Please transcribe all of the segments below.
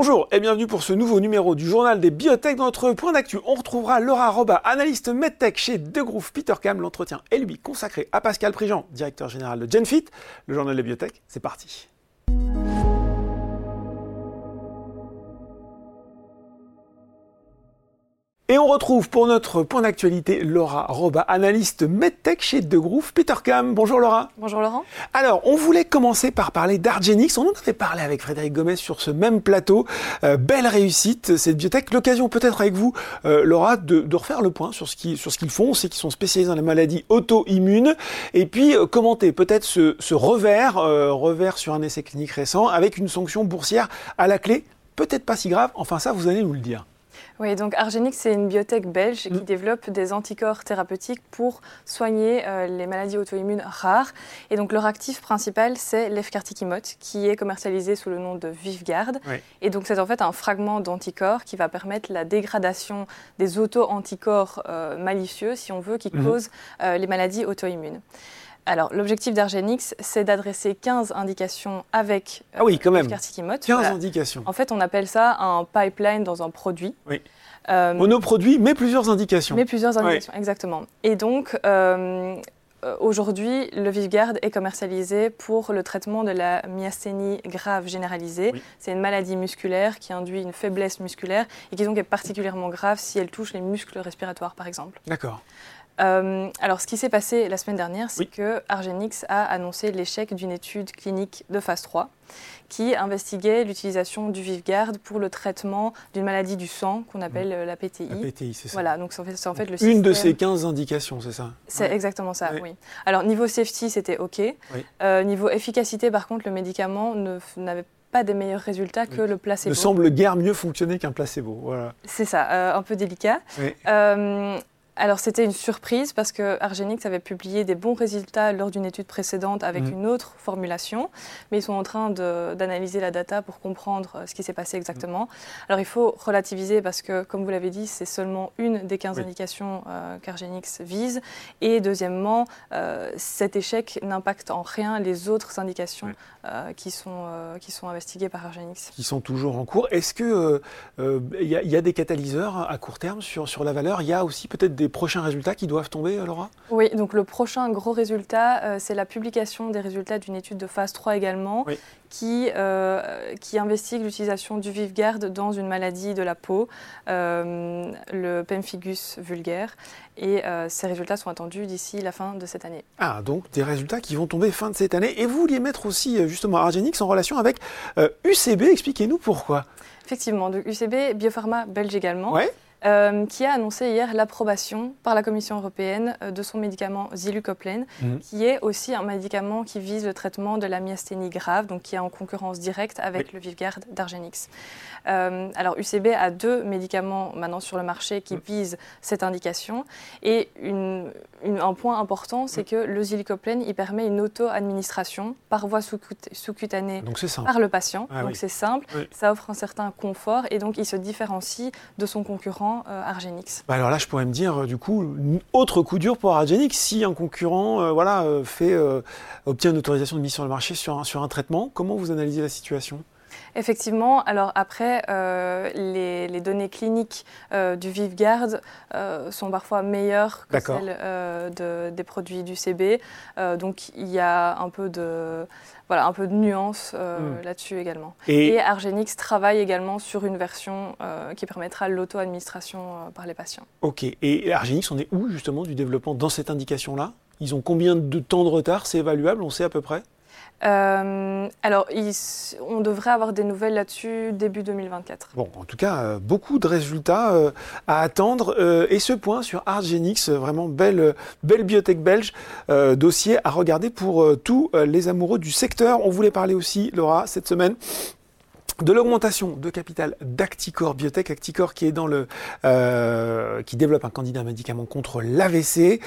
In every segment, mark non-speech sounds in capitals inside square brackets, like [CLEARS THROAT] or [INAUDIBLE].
Bonjour et bienvenue pour ce nouveau numéro du journal des biotech. Dans notre point d'actu, on retrouvera Laura Roba, analyste medtech chez Degroof Peter Cam. L'entretien est lui consacré à Pascal Prigent, directeur général de GenFit. Le journal des biotech, c'est parti. Et on retrouve pour notre point d'actualité Laura Roba, analyste MedTech chez Degroof Petercam. Bonjour Laura. Bonjour Laurent. Alors, on voulait commencer par parler d'Argenix. On en avait parlé avec Frédéric Gomez sur ce même plateau. Euh, belle réussite, cette biotech. L'occasion peut-être avec vous, euh, Laura, de, de, refaire le point sur ce qu'ils sur ce qu'ils font. On sait qu'ils sont spécialisés dans les maladies auto-immunes. Et puis, euh, commenter peut-être ce, ce revers, revers sur un essai clinique récent, avec une sanction boursière à la clé. Peut-être pas si grave. Enfin, ça, vous allez nous le dire. Oui, donc Argenix, c'est une biotech belge qui Mm. développe des anticorps thérapeutiques pour soigner euh, les maladies auto-immunes rares. Et donc leur actif principal, c'est l'efcartikimot, qui est commercialisé sous le nom de Vivgard. Oui. Et donc c'est en fait un fragment d'anticorps qui va permettre la dégradation des auto-anticorps euh, malicieux, si on veut, qui Mhm. causent euh, les maladies auto-immunes. Alors, l'objectif d'Argenix, c'est d'adresser 15 indications avec Ah oui, quand même. l'efcartikimot. 15 Voilà. indications. En fait, on appelle ça un pipeline dans un produit. Oui. Euh, Monoproduit, mais plusieurs indications. mais plusieurs indications, exactement. Et donc, euh, euh, aujourd'hui, le Vivgard est commercialisé pour le traitement de la myasthénie grave généralisée. Oui. C'est une maladie musculaire qui induit une faiblesse musculaire et qui donc est particulièrement grave si elle touche les muscles respiratoires, par exemple. D'accord. Euh, alors, ce qui s'est passé la semaine dernière, c'est Oui. que Argenix a annoncé l'échec d'une étude clinique de phase 3 qui investiguait l'utilisation du Vivgard pour le traitement d'une maladie du sang qu'on appelle euh, la PTI. La PTI, c'est ça. Voilà, donc c'est en fait, c'est en fait le Une de ces 15 indications, c'est ça? C'est Ouais. exactement ça, Ouais. oui. Alors, niveau safety, c'était OK. Euh, niveau efficacité, par contre, le médicament ne n'avait pas des meilleurs résultats que le Ne placebo. semble guère mieux fonctionner qu'un placebo. Voilà. C'est ça, euh, un peu délicat. Oui. Euh, alors c'était une surprise parce que Argenix avait publié des bons résultats lors d'une étude précédente avec Mhm. une autre formulation, mais ils sont en train d'analyser la data pour comprendre euh, ce qui s'est passé exactement. Alors il faut relativiser parce que, comme vous l'avez dit, c'est seulement une des 15 Oui. indications euh, qu'Argenix vise. Et deuxièmement, euh, cet échec n'impacte en rien les autres indications euh, qui, sont, qui sont investiguées par Argenix. Qui sont toujours en cours. Est-ce qu'il il y, a- y a des catalyseurs à court terme sur, sur la valeur? Il y a aussi peut-être des prochains résultats qui doivent tomber, euh, Laura? Oui, donc le prochain gros résultat, euh, c'est la publication des résultats d'une étude de phase 3 également, Oui. qui, euh, qui investigue l'utilisation du Vivgard dans une maladie de la peau, euh, le pemphigus vulgaire. Et ces résultats sont attendus d'ici la fin de cette année. Ah, donc des résultats qui vont tomber fin de cette année. Et vous vouliez mettre aussi justement Argenix en relation avec UCB. Expliquez-nous pourquoi. Effectivement, de UCB, Biopharma belge également, Ouais. Euh, qui a annoncé hier l'approbation par la Commission européenne euh, de son médicament Zilucoplen, Mhm. qui est aussi un médicament qui vise le traitement de la myasthénie grave, donc qui est en concurrence directe avec le Vivgard d'Argenix. Euh, alors UCB a deux médicaments maintenant sur le marché qui Mhm. visent cette indication, et une- une- un point important, c'est que le Zilucoplen, il permet une auto-administration par voie sous-cut- sous-cutanée par le patient. Ah donc oui. c'est simple, Oui. ça offre un certain confort et donc il se différencie de son concurrent euh, Argenix. Bah alors là, je pourrais me dire, euh, du coup, autre coup dur pour Argenix, si un concurrent euh, voilà, fait, obtient une autorisation de mise sur le marché sur un traitement, comment vous analysez la situation? Effectivement, alors après, euh, les, les données cliniques euh, du Vivgard euh, sont parfois meilleures que celles de- des produits du CB. Donc il y a un peu de, voilà, un peu de nuance Hmm. là-dessus également. Et, Et Argenix travaille également sur une version qui permettra l'auto-administration par les patients. ok. Et Argenix, on est où justement du développement dans cette indication-là? Ils ont combien de temps de retard? C'est évaluable, on sait à peu près? Euh, alors, on devrait avoir des nouvelles là-dessus début 2024. Bon, en tout cas, euh, beaucoup de résultats euh, à attendre. et ce point sur Argenix, vraiment belle, belle biotech belge, dossier à regarder pour tous les amoureux du secteur. On voulait parler aussi, Laura, cette semaine. De l'augmentation de capital d'Acticor Biotech, Acticor qui est dans le, euh, qui développe un candidat médicament contre l'AVC.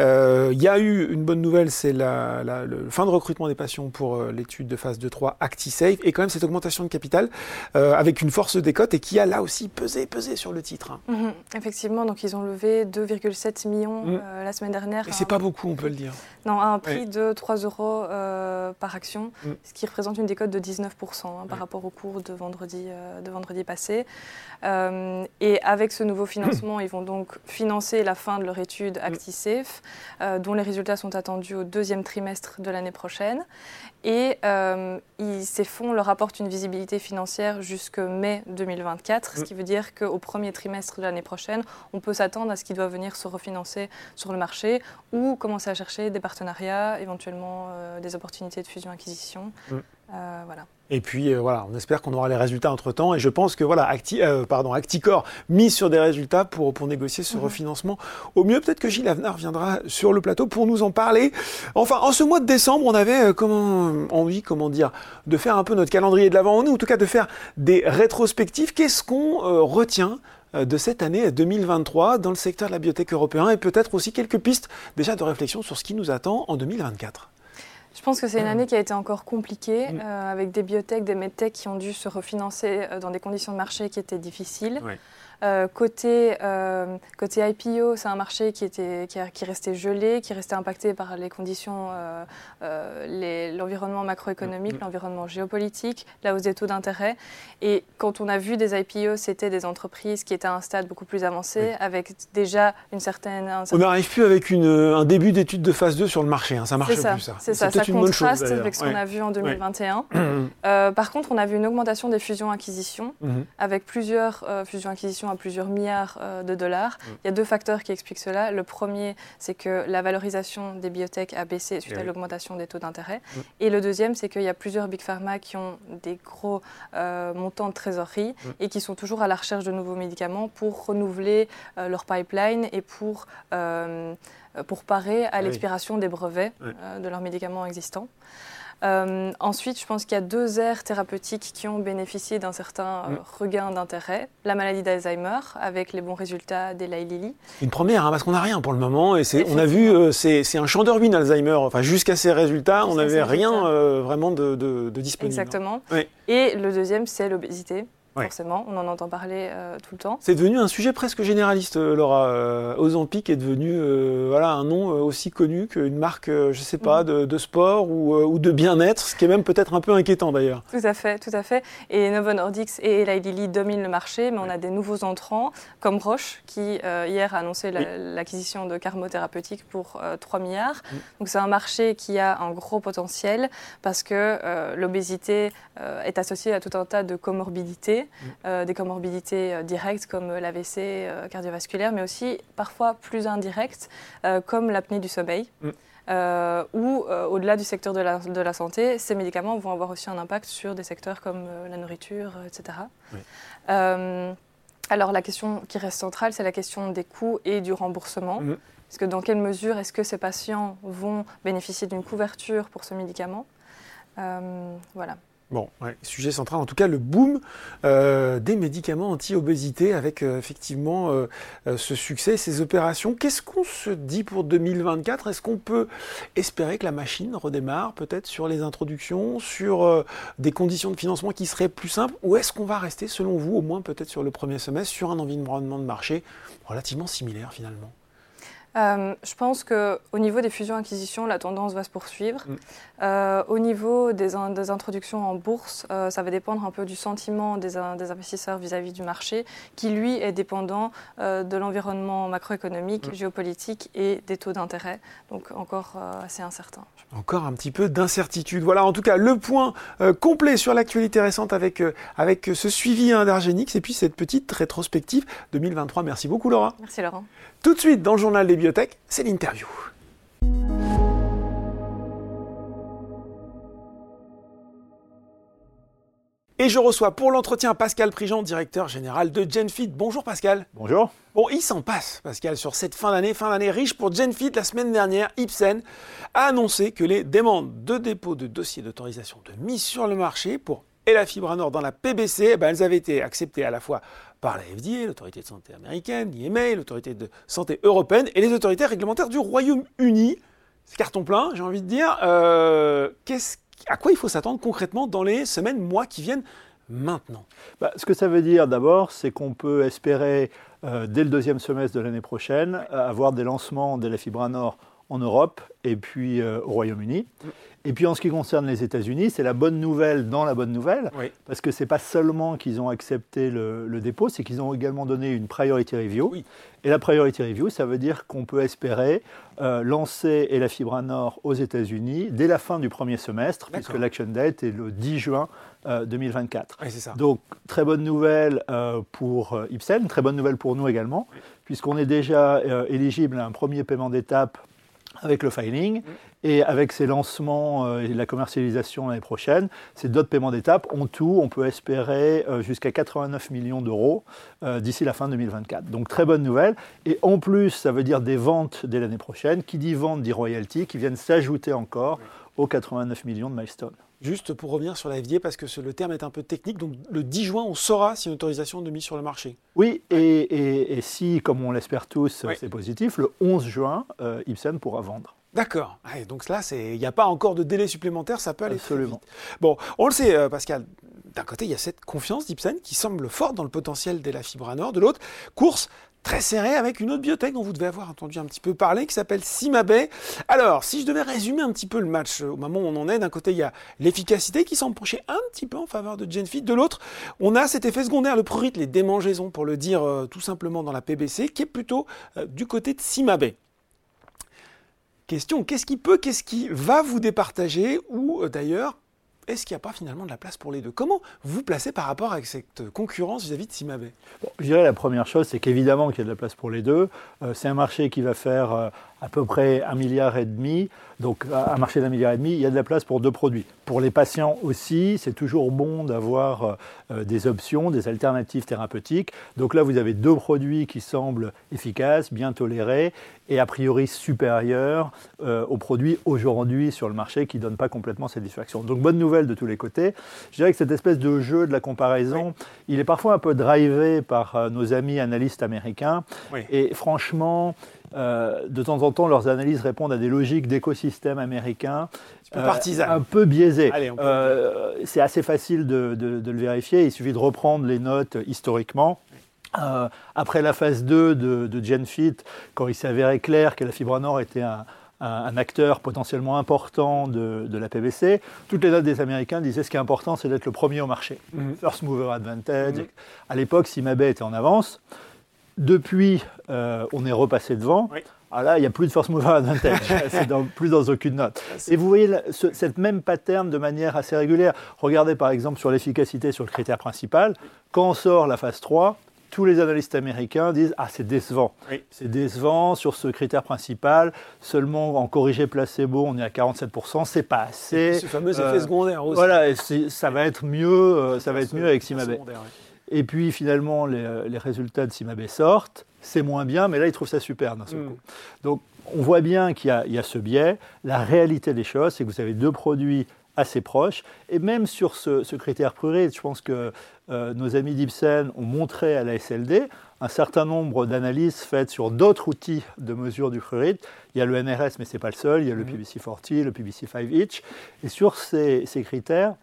Euh, Il y a eu une bonne nouvelle, c'est la, la- le fin de recrutement des patients pour euh, l'étude de phase 2-3 ActiSafe et quand même cette augmentation de capital euh, avec une force des cotes et qui a là aussi pesé, pesé sur le titre. hein. Mhm, Effectivement, donc ils ont levé 2,7 millions euh, la semaine dernière. Et c'est pas beaucoup, on peut le dire. Non, à un prix de 3 euros euh, par action, Mhm. ce qui représente une décote de 19% hein, par rapport au cours De vendredi, de vendredi passé. et avec ce nouveau financement, ils vont donc financer la fin de leur étude ActiSafe, dont les résultats sont attendus au deuxième trimestre de l'année prochaine. Et ces fonds leur apportent une visibilité financière jusque mai 2024, ce qui veut dire qu'au premier trimestre de l'année prochaine, on peut s'attendre à ce qu'ils doivent venir se refinancer sur le marché ou commencer à chercher des partenariats, éventuellement euh, des opportunités de fusion-acquisition. Mm. Euh, voilà. Et puis euh, voilà, on espère qu'on aura les résultats entre temps. Et je pense que voilà, Acti, pardon, Acticor mise sur des résultats pour, pour négocier ce mm-hmm. refinancement. Au mieux, peut-être que Gilles Avenard viendra sur le plateau pour nous en parler. Enfin, en ce mois de décembre, on avait comment, envie, comment dire, de faire un peu notre calendrier de l'avant, ou en tout cas de faire des rétrospectives. Qu'est-ce qu'on retient euh, de cette année 2023 dans le secteur de la biotech européen? Et peut-être aussi quelques pistes déjà de réflexion sur ce qui nous attend en 2024. Je pense que c'est une année qui a été encore compliquée, mm. euh, avec des biotech, des medtech qui ont dû se refinancer euh, dans des conditions de marché qui étaient difficiles. Euh, côté, euh, côté IPO, c'est un marché qui, était, qui, restait gelé, qui restait impacté par les conditions, euh, l'environnement macroéconomique, mm, mm. l'environnement géopolitique, la hausse des taux d'intérêt. Et quand on a vu des IPO, c'était des entreprises qui étaient à un stade beaucoup plus avancé, avec déjà une certaine... On n'arrive plus avec une, un début d'étude de phase 2 sur le marché, hein. ça marche plus ça. C'est ça, ça contraste avec ce qu'on a vu en 2021. [CLEARS THROAT] par contre, on a vu une augmentation des fusions-acquisitions, mm-hmm. avec plusieurs fusions-acquisitions à plusieurs milliards euh, de dollars. Mm. Il y a deux facteurs qui expliquent cela. Le premier, c'est que la valorisation des biotech a baissé suite à l'augmentation des taux d'intérêt. Mm. Et le deuxième, c'est qu'il y a plusieurs big pharma qui ont des gros euh, montants de trésorerie mm. et qui sont toujours à la recherche de nouveaux médicaments pour renouveler euh, leur pipeline et pour, pour parer à ah l'expiration des brevets de leurs médicaments existants. Euh, ensuite, je pense qu'il y a deux aires thérapeutiques qui ont bénéficié d'un certain euh, regain d'intérêt. La maladie d'Alzheimer, avec les bons résultats d'Eli Lilly. Une première, hein, parce qu'on n'a rien pour le moment. Et on a vu, euh, c'est un champ d'Orbine, Alzheimer. Enfin, jusqu'à ces résultats, on n'avait rien vraiment de, disponible. Exactement. Et le deuxième, c'est l'obésité forcément. On en entend parler euh, tout le temps. C'est devenu un sujet presque généraliste, euh, Laura. Euh, Ozempic est devenu voilà, un nom aussi connu qu'une marque, je ne sais pas, mm. de, sport ou, de bien-être, ce qui est même peut-être un peu inquiétant d'ailleurs. Tout à fait, tout à fait. Et Novo Nordisk et Eli Lilly dominent le marché, mais on a des nouveaux entrants, comme Roche, qui hier a annoncé l'acquisition de Carmo Thérapeutique pour 3 milliards. Mm. Donc c'est un marché qui a un gros potentiel parce que l'obésité est associée à tout un tas de comorbidités euh, des comorbidités euh, directes comme l'AVC euh, cardiovasculaire, mais aussi parfois plus indirectes comme l'apnée du sommeil. Mm. ou au-delà du secteur de la, de la, santé, ces médicaments vont avoir aussi un impact sur des secteurs comme la nourriture, etc. alors la question qui reste centrale, c'est la question des coûts et du remboursement. Mm. Parce que dans quelle mesure est-ce que ces patients vont bénéficier d'une couverture pour ce médicament? Voilà. Bon, sujet central, en tout cas le boom euh, des médicaments anti-obésité avec euh, effectivement euh, ce succès, ces opérations. Qu'est-ce qu'on se dit pour 2024 Est-ce qu'on peut espérer que la machine redémarre peut-être sur les introductions, sur des conditions de financement qui seraient plus simples? Ou est-ce qu'on va rester, selon vous, au moins peut-être sur le premier semestre, sur un environnement de marché relativement similaire finalement? Euh, je pense qu'au niveau des fusions-acquisitions, la tendance va se poursuivre. Mm. Euh, au niveau des, des, introductions en bourse, euh, ça va dépendre un peu du sentiment des, des investisseurs vis-à-vis du marché, qui lui est dépendant de l'environnement macroéconomique, mm. géopolitique et des taux d'intérêt. Donc encore assez incertain. Encore un petit peu d'incertitude. Voilà en tout cas le point complet sur l'actualité récente avec, avec ce suivi d'Argenix et puis cette petite rétrospective 2023. Merci beaucoup Laura. Merci Laurent. Tout de suite dans le journal des c'est l'interview. Et je reçois pour l'entretien Pascal Prigent, directeur général de GenFit. Bonjour Pascal. Bonjour. Bon, il s'en passe, Pascal, sur cette fin d'année, fin d'année riche pour GenFit. La semaine dernière, Ipsen a annoncé que les demandes de dépôt de dossiers d'autorisation de mise sur le marché pour et la fibre nord dans la PBC, eh ben, elles avaient été acceptées à la fois par la FDA, l'autorité de santé américaine, l'IMA, l'autorité de santé européenne et les autorités réglementaires du Royaume-Uni. C'est carton plein, j'ai envie de dire. Euh, à quoi il faut s'attendre concrètement dans les semaines, mois qui viennent maintenant? Bah, Ce que ça veut dire d'abord, c'est qu'on peut espérer, euh, dès le deuxième semestre de l'année prochaine, avoir des lancements de la fibre nord en Europe et puis au Royaume-Uni. Et puis en ce qui concerne les États-Unis, c'est la bonne nouvelle dans la bonne nouvelle, parce que ce n'est pas seulement qu'ils ont accepté le, dépôt, c'est qu'ils ont également donné une priority review. Et la priority review, ça veut dire qu'on peut espérer euh, lancer et la Fibra Nord aux États-Unis dès la fin du premier semestre, puisque l'action date est le 10 juin 2024. Euh, ça. Donc très bonne nouvelle euh, pour Ipsen, très bonne nouvelle pour nous également, puisqu'on est déjà éligible à un premier paiement d'étape avec le filing. Mm. Et avec ces lancements euh, et la commercialisation l'année prochaine, ces d'autres paiements d'étape, en tout, on peut espérer euh, jusqu'à 89 millions d'euros euh, d'ici la fin 2024. Donc très bonne nouvelle. Et en plus, ça veut dire des ventes dès l'année prochaine. Qui dit vente dit royalty, qui viennent s'ajouter encore aux 89 millions de milestones. Juste pour revenir sur la FDA, parce que le terme est un peu technique, donc le 10 juin, on saura si une autorisation de mise sur le marché. Oui, et, si, comme on l'espère tous, c'est positif, le 11 juin, Ipsen pourra vendre. D'accord. donc là, il n'y a pas encore de délai supplémentaire, ça peut aller Absolument. Bon, on le sait, euh, Pascal. D'un côté, il y a cette confiance d'Ipsen qui semble forte dans le potentiel de la fibre à nord. De l'autre, course très serrée avec une autre biotech dont vous devez avoir entendu un petit peu parler, qui s'appelle Simabay. Alors, si je devais résumer un petit peu le match euh, au moment où on en est, d'un côté, il y a l'efficacité qui semble pencher un petit peu en faveur de Genfit. De l'autre, on a cet effet secondaire, le prurit, les démangeaisons, pour le dire euh, tout simplement dans la PBC, qui est plutôt du côté de Simabay. Question, qu'est-ce qui peut, qu'est-ce qui va vous départager ou euh, d'ailleurs, est-ce qu'il n'y a pas finalement de la place pour les deux? Comment vous placez par rapport à cette concurrence vis-à-vis de Simabé Je dirais la première chose, c'est qu'évidemment qu'il y a de la place pour les deux. Euh, c'est un marché qui va faire euh, à peu près un milliard et demi. Donc, un marché d'un milliard et demi, il y a de la place pour deux produits. Pour les patients aussi, c'est toujours bon d'avoir euh, euh, des options, des alternatives thérapeutiques. Donc là, vous avez deux produits qui semblent efficaces, bien tolérés et a priori supérieurs euh, aux produits aujourd'hui sur le marché qui ne donnent pas complètement satisfaction. Donc, bonne nouvelle de tous les côtés. Je dirais que cette espèce de jeu de la comparaison, il est parfois un peu drivé par nos amis analystes américains. Et franchement, euh, de temps en temps, leurs analyses répondent à des logiques d'écosystème américain. Euh, un peu biaisé. Euh, c'est assez facile de, le vérifier. Il suffit de reprendre les notes historiquement. après la phase 2 de, GenFit, quand il s'avérait clair que la fibre nord était un, acteur potentiellement important de, la PVC, toutes les notes des Américains disaient ce qui est important, c'est d'être le premier au marché. Mhm. First mover advantage. Mhm. À l'époque, Simabay était en avance. Depuis, euh, on est repassé devant. Ah là, il n'y a plus de force mover advantage, [LAUGHS] c'est plus dans aucune note. Et vous voyez cette même pattern de manière assez régulière. Regardez par exemple sur l'efficacité sur le critère principal. Quand on sort la phase 3, tous les analystes américains disent Ah, c'est décevant. C'est décevant sur ce critère principal. Seulement en corrigé placebo, on est à 47%, c'est pas assez. ce fameux effet euh, secondaire aussi. Voilà, ça va être mieux, euh, ça va être mieux avec Simabé. Et puis finalement, les, euh, résultats de Simabé sortent. C'est moins bien, mais là, ils trouvent ça super d'un seul mm. coup. Donc, on voit bien qu'il y, a ce biais. La réalité des choses, c'est que vous avez deux produits assez proches. Et même sur ce, critère prurite, je pense que euh, nos amis d'Ipsen ont montré à la SLD un certain nombre d'analyses faites sur d'autres outils de mesure du prurite. Il y a le NRS, mais ce n'est pas le seul. Il y a le mm. PBC40, le PBC5-Itch. Et sur ces critères,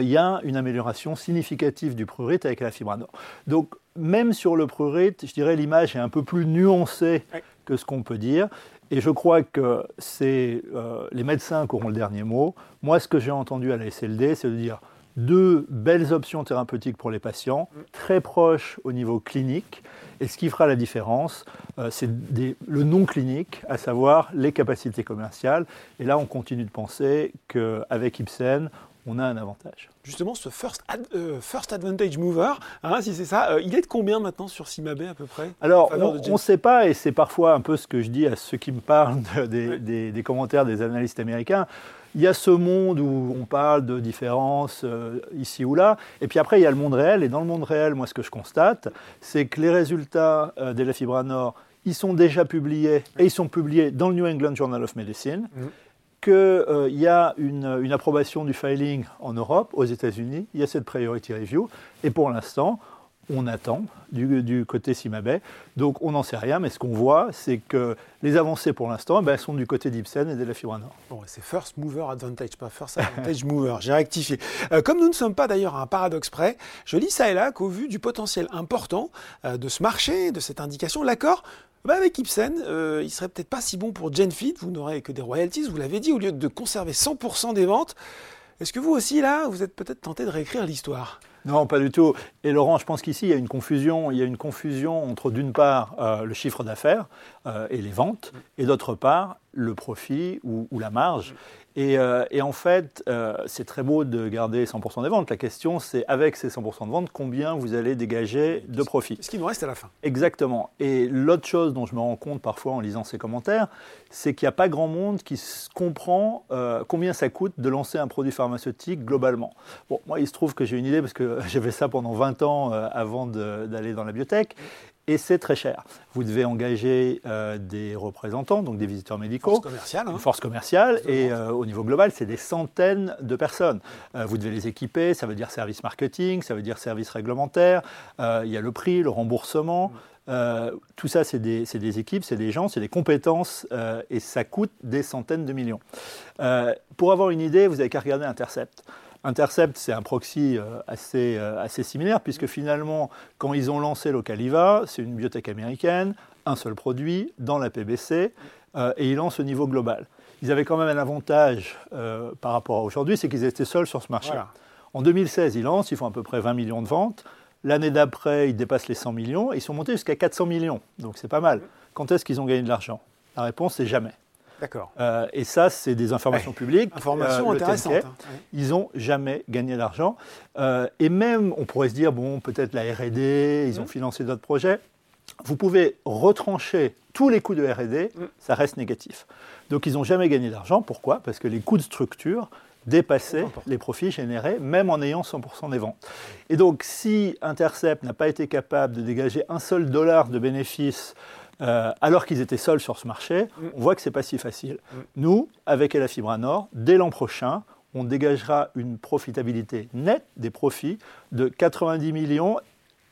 il y a une amélioration significative du prurite avec la fibre nord. Donc, même sur le prurite, je dirais l'image est un peu plus nuancée que ce qu'on peut dire. Et je crois que c'est euh, les médecins qui auront le dernier mot. Moi, ce que j'ai entendu à la SLD, c'est de dire deux belles options thérapeutiques pour les patients, mm. très proches au niveau clinique. Et ce qui fera la différence, euh, c'est le non clinique, à savoir les capacités commerciales. Et là, on continue de penser qu'avec Ipsen, on a un avantage. Justement, ce first, euh, first advantage mover, hein, si c'est ça, euh, il est de combien maintenant sur Simabé à peu près Alors, on ne sait pas, et c'est parfois un peu ce que je dis à ceux qui me parlent des, commentaires des analystes américains. Il y a ce monde où on parle de différences euh, ici ou là, et puis après il y a le monde réel, et dans le monde réel, moi ce que je constate, c'est que les résultats de la Fibra Nord, ils sont déjà publiés, et ils sont publiés dans le New England Journal of Medicine. Mhm qu'il euh, y a une, approbation du filing en Europe, aux États-Unis, il y a cette priority review, et pour l'instant, on attend du, côté Simabay. Donc on n'en sait rien, mais ce qu'on voit, c'est que les avancées pour l'instant ben, sont du côté d'Ipsen et de la fibre nord. Bon, c'est first mover advantage, pas first advantage [LAUGHS] mover. J'ai rectifié. Euh, comme nous ne sommes pas d'ailleurs à un paradoxe près, je lis ça et là qu'au vu du potentiel important euh, de ce marché, de cette indication, l'accord ben, avec Ipsen, euh, il serait peut-être pas si bon pour GenFit. Vous n'aurez que des royalties, vous l'avez dit, au lieu de conserver 100% des ventes. Est-ce que vous aussi, là, vous êtes peut-être tenté de réécrire l'histoire? Non, pas du tout. Et Laurent, je pense qu'ici, il y a une confusion. Il y a une confusion entre, d'une part, euh, le chiffre d'affaires euh, et les ventes, et d'autre part, le profit ou, la marge. Euh, et, en fait, euh, c'est très beau de garder 100% des ventes. La question, c'est avec ces 100% de ventes, combien vous allez dégager de profit Ce qui nous reste à la fin. Exactement. Et l'autre chose dont je me rends compte parfois en lisant ces commentaires, c'est qu'il n'y a pas grand monde qui comprend euh, combien ça coûte de lancer un produit pharmaceutique globalement. Bon, moi, il se trouve que j'ai une idée parce que [LAUGHS] j'ai fait ça pendant 20 ans avant d'aller dans la biotech et c'est très cher. Vous devez engager euh, des représentants, donc des visiteurs médicaux, force commerciale, hein. une force commerciale, et euh, au niveau global, c'est des centaines de personnes. Euh, vous devez les équiper, ça veut dire service marketing, ça veut dire service réglementaire, il y a le prix, le remboursement. tout ça, c'est des, des, équipes, c'est des gens, c'est des compétences, et ça coûte des centaines de millions. pour avoir une idée, vous n'avez qu'à regarder Intercept. Intercept, c'est un proxy euh, assez, euh, assez similaire, puisque finalement, quand ils ont lancé Localiva, c'est une biotech américaine, un seul produit, dans la PBC, euh, et ils lancent au niveau global. Ils avaient quand même un avantage par rapport à aujourd'hui, c'est qu'ils étaient seuls sur ce marché. En 2016, ils lancent, ils font à peu près 20 millions de ventes. L'année d'après, ils dépassent les 100 millions, et ils sont montés jusqu'à 400 millions. Donc c'est pas mal. Quand est-ce qu'ils ont gagné de l'argent? La réponse, c'est jamais. D'accord. Euh, et ça, c'est des informations publiques. Informations euh, intéressantes. Hein. Ils n'ont jamais gagné d'argent. Euh, et même, on pourrait se dire, bon, peut-être la RD, ils ont mmh. financé d'autres projets. Vous pouvez retrancher tous les coûts de RD, mmh. ça reste négatif. Donc, ils n'ont jamais gagné d'argent. Pourquoi? Parce que les coûts de structure dépassaient les profits générés, même en ayant 100% des ventes. Et donc, si Intercept n'a pas été capable de dégager un seul dollar de bénéfices euh, alors qu'ils étaient seuls sur ce marché, mm. on voit que ce n'est pas si facile. Mm. Nous, avec la Fibra Nord, dès l'an prochain, on dégagera une profitabilité nette des profits de 90 millions,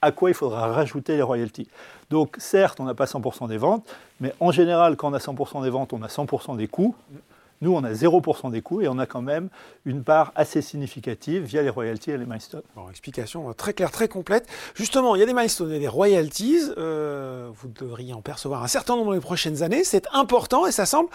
à quoi il faudra rajouter les royalties. Donc certes, on n'a pas 100% des ventes, mais en général, quand on a 100% des ventes, on a 100% des coûts. Nous, on a 0% des coûts et on a quand même une part assez significative via les royalties et les milestones. Bon, explication très claire, très complète. Justement, il y a des milestones et des royalties. Euh, vous devriez en percevoir un certain nombre dans les prochaines années. C'est important et ça semble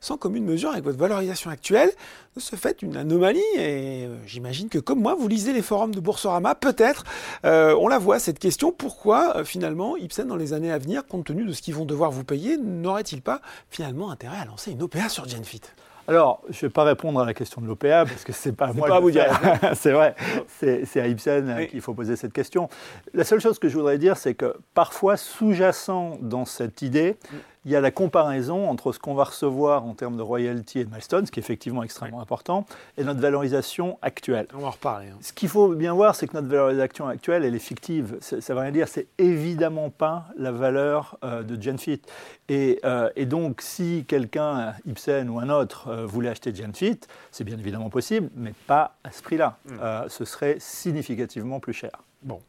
sans commune mesure avec votre valorisation actuelle. De ce fait, une anomalie, et euh, j'imagine que comme moi, vous lisez les forums de Boursorama, peut-être, euh, on la voit cette question, pourquoi finalement Ipsen dans les années à venir, compte tenu de ce qu'ils vont devoir vous payer, n'aurait-il pas finalement intérêt à lancer une OPA sur GenFit? Alors, je ne vais pas répondre à la question de l'OPA parce que ce n'est pas à moi pas de vous dire. [LAUGHS] c'est vrai, c'est à Ibsen qu'il faut poser cette question. La seule chose que je voudrais dire, c'est que parfois, sous-jacent dans cette idée, mm il y a la comparaison entre ce qu'on va recevoir en termes de royalties et de milestones, ce qui est effectivement extrêmement important, et notre valorisation actuelle. On va en reparler. Hein. Ce qu'il faut bien voir, c'est que notre valorisation actuelle, elle est fictive. Ça ne veut rien dire, c'est évidemment pas la valeur euh, de GenFit. Et, euh, et, donc, si quelqu'un, Ibsen ou un autre, euh, voulait acheter GenFit, c'est bien évidemment possible, mais pas à ce prix-là. Mm. ce serait significativement plus cher. Bon,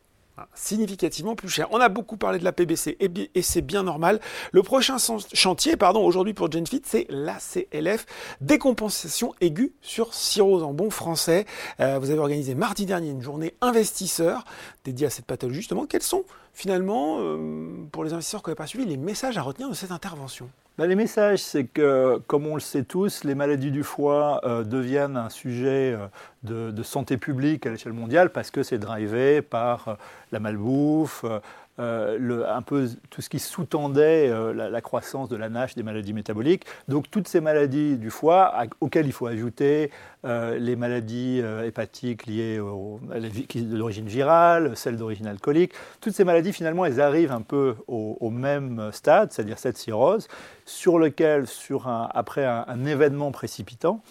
significativement plus cher. On a beaucoup parlé de la PBC et, c'est bien normal. Le prochain chantier, pardon, aujourd'hui pour GenFit, c'est l'ACLF, décompensation aiguë sur cirrhose en bon français. Euh, vous avez organisé mardi dernier une journée investisseurs dédiée à cette pathologie. Justement, quels sont finalement, euh, pour les investisseurs qui n'avaient pas suivi, les messages à retenir de cette intervention? Bah, les messages, c'est que, comme on le sait tous, les maladies du foie euh, deviennent un sujet euh, de, santé publique à l'échelle mondiale parce que c'est drivé par euh, la malbouffe, euh, un peu tout ce qui sous-tendait euh, la, croissance de la nage des maladies métaboliques. Donc toutes ces maladies du foie, auxquelles il faut ajouter euh, les maladies hépatiques liées à d'origine virale, celles d'origine alcoolique, toutes ces maladies finalement elles arrivent un peu au, même stade, c'est-à-dire cette cirrhose, sur lequel, sur un, après un, événement précipitant,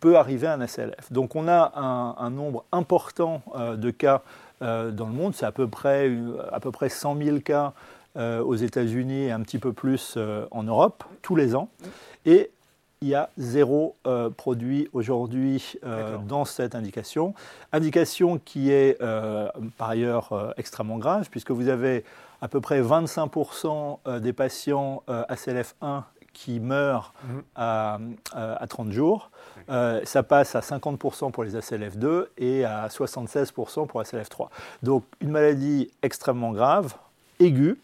peut arriver un SLF. Donc on a un nombre important de cas euh, dans le monde. C'est à peu près, à peu près 100 000 cas euh, aux États-Unis et un petit peu plus euh, en Europe, tous les ans. Et il y a zéro euh, produit aujourd'hui euh, dans cette indication. Indication qui est par ailleurs extrêmement grave, puisque vous avez à peu près 25% des patients ACLF1 qui meurent mhm. à, à, 30 jours. ça passe à 50% pour les ACLF2 et à 76% pour ACLF3. Donc une maladie extrêmement grave, aiguë,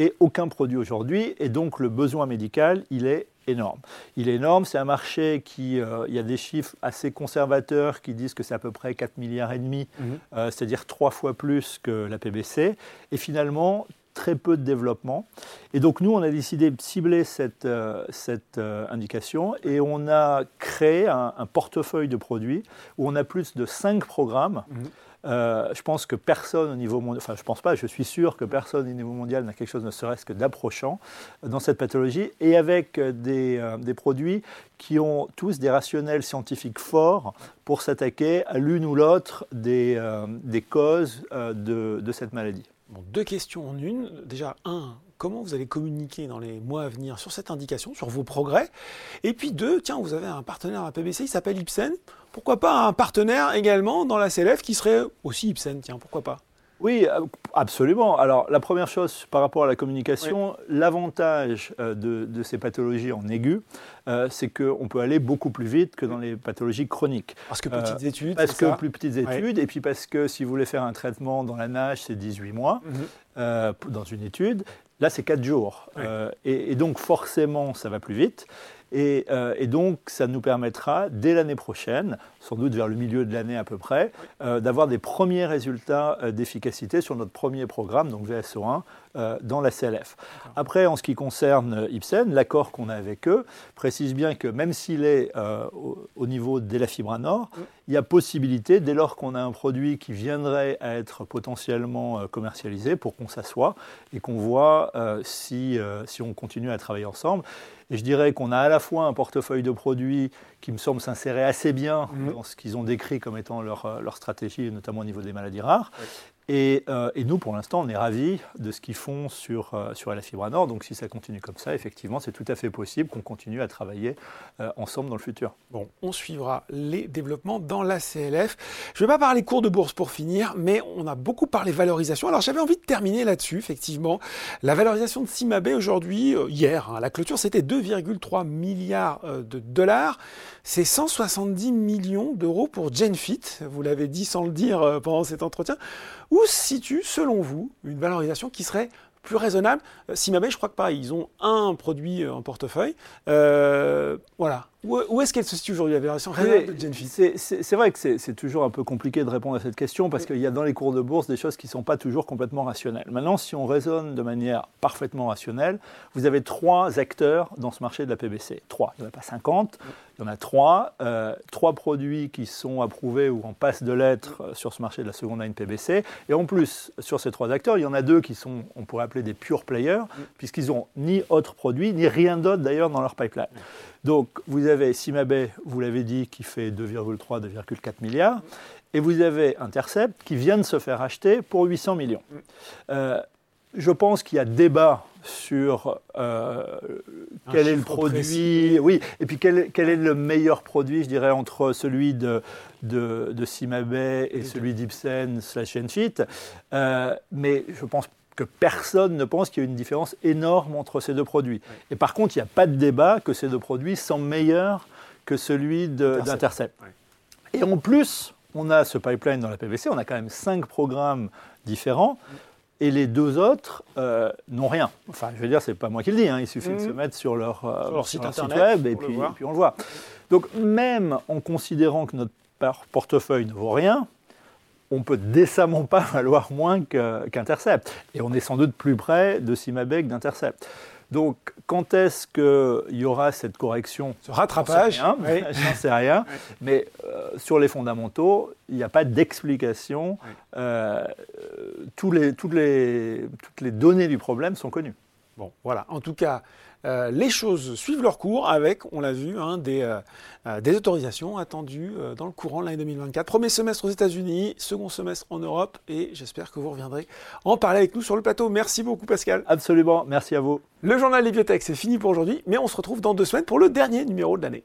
et aucun produit aujourd'hui. Et donc le besoin médical, il est énorme. Il est énorme, c'est un marché qui, euh, il y a des chiffres assez conservateurs qui disent que c'est à peu près 4 milliards et demi, mhm. euh, c'est-à-dire trois fois plus que la PBC. Et finalement, très peu de développement. Et donc nous, on a décidé de cibler cette, euh, cette indication et on a créé un, portefeuille de produits où on a plus de 5 programmes. Mhm. Euh, je pense que personne au niveau mondial, enfin je pense pas, je suis sûr que personne au niveau mondial n'a quelque chose ne serait-ce que d'approchant dans cette pathologie et avec des, euh, des, produits qui ont tous des rationnels scientifiques forts pour s'attaquer à l'une ou l'autre des, euh, des, causes de, de, cette maladie. Deux questions en une. Déjà, un, comment vous allez communiquer dans les mois à venir sur cette indication, sur vos progrès? Et puis deux, tiens, vous avez un partenaire à PBC, il s'appelle Ipsen pourquoi pas un partenaire également dans la CLF qui serait aussi Ipsen, tiens, pourquoi pas? Oui, euh, absolument. Alors, la première chose par rapport à la communication, l'avantage euh, de, ces pathologies en aigu, euh, c'est qu'on peut aller beaucoup plus vite que dans les pathologies chroniques. Parce que petites études, Parce que plus petites études, et puis parce que si vous voulez faire un traitement dans la nage, c'est 18 mois mhm. dans une étude. Là, c'est 4 jours. et, donc, forcément, ça va plus vite. Euh, et, donc, ça nous permettra, dès l'année prochaine, sans doute vers le milieu de l'année à peu près, euh, d'avoir des premiers résultats euh, d'efficacité sur notre premier programme, donc VSO1, dans la CLF. Après, en ce qui concerne Ipsen, l'accord qu'on a avec eux précise bien que même s'il est au, niveau de la fibre nord, il y a possibilité, dès lors qu'on a un produit qui viendrait à être potentiellement commercialisé, pour qu'on s'assoie et qu'on voit si, si on continue à travailler ensemble. Et je dirais qu'on a à la fois un portefeuille de produits qui me semble s'insérer assez bien mhm. dans ce qu'ils ont décrit comme étant leur, euh, leur, stratégie, notamment au niveau des maladies rares. Euh, et, nous, pour l'instant, on est ravis de ce qu'ils font sur, euh, sur la fibre nord. Donc, si ça continue comme ça, effectivement, c'est tout à fait possible qu'on continue à travailler euh, ensemble dans le futur. Bon, on suivra les développements dans la CLF. Je ne vais pas parler cours de bourse pour finir, mais on a beaucoup parlé valorisation. Alors, j'avais envie de terminer là-dessus, effectivement. La valorisation de Simabé aujourd'hui, hier, hein, la clôture, c'était 2,3 milliards de dollars. C'est 170 millions d'euros pour Genfit. Vous l'avez dit sans le dire pendant cet entretien. Se situe, selon vous, une valorisation qui serait plus raisonnable euh, Simabé, je crois que pareil, ils ont un produit euh, en portefeuille. Euh, voilà. Où, est-ce qu'elle se situe aujourd'hui? La valorisation C'est vrai que c'est toujours un peu compliqué de répondre à cette question parce qu'il y a dans les cours de bourse des choses qui ne sont pas toujours complètement rationnelles. Maintenant, si on raisonne de manière parfaitement rationnelle, vous avez trois acteurs dans ce marché de la PBC. Trois, il n'y en a pas 50, il y en a trois. Euh, trois produits qui sont approuvés ou en passe de lettres euh, sur ce marché de la seconde line PBC. Et en plus, sur ces trois acteurs, il y en a deux qui sont, on pourrait appeler des pure players, puisqu'ils n'ont ni autre produit, ni rien d'autre d'ailleurs dans leur pipeline. Donc, vous avez Simabé, vous l'avez dit, qui fait 2,3, 2,4 milliards. Et vous avez Intercept qui vient de se faire acheter pour 800 millions. Euh, je pense qu'il y a débat sur euh, quel est le produit, oui, et puis quel, est le meilleur produit, je dirais, entre celui de, de, de Simabé et celui d'Ipsen slash Enfit. Euh, mais je pense que personne ne pense qu'il y a une différence énorme entre ces deux produits. Et par contre, il n'y a pas de débat que ces deux produits sont meilleurs que celui d'Intercept. Et en plus, on a ce pipeline dans la PVC, on a quand même cinq programmes différents. Et les deux autres euh, n'ont rien. Enfin, je veux dire, c'est pas moi qui le dis, hein. il suffit de se mhm. mettre sur leur, euh, site, internet, web et puis, et puis, on le voit. Donc, même en considérant que notre portefeuille ne vaut rien, on peut décemment pas [LAUGHS] valoir moins qu'Intercept. et on est sans doute plus près de Simabek d'Intercept. Donc, quand est-ce qu'il y aura cette correction? Ce rattrapage Je n'en sais rien. [LAUGHS] Mais euh, sur les fondamentaux, il n'y a pas d'explication. Euh, tous les, toutes, les, toutes les données du problème sont connues. Bon, voilà. En tout cas, euh, les choses suivent leur cours avec, on l'a vu, hein, des, euh, euh, des, autorisations attendues dans le courant de l'année 2024. Premier semestre aux États-Unis, second semestre en Europe, et j'espère que vous reviendrez en parler avec nous sur le plateau. Merci beaucoup, Pascal. Absolument, merci à vous. Le journal des bibliothèques, c'est fini pour aujourd'hui, mais on se retrouve dans deux semaines pour le dernier numéro de l'année.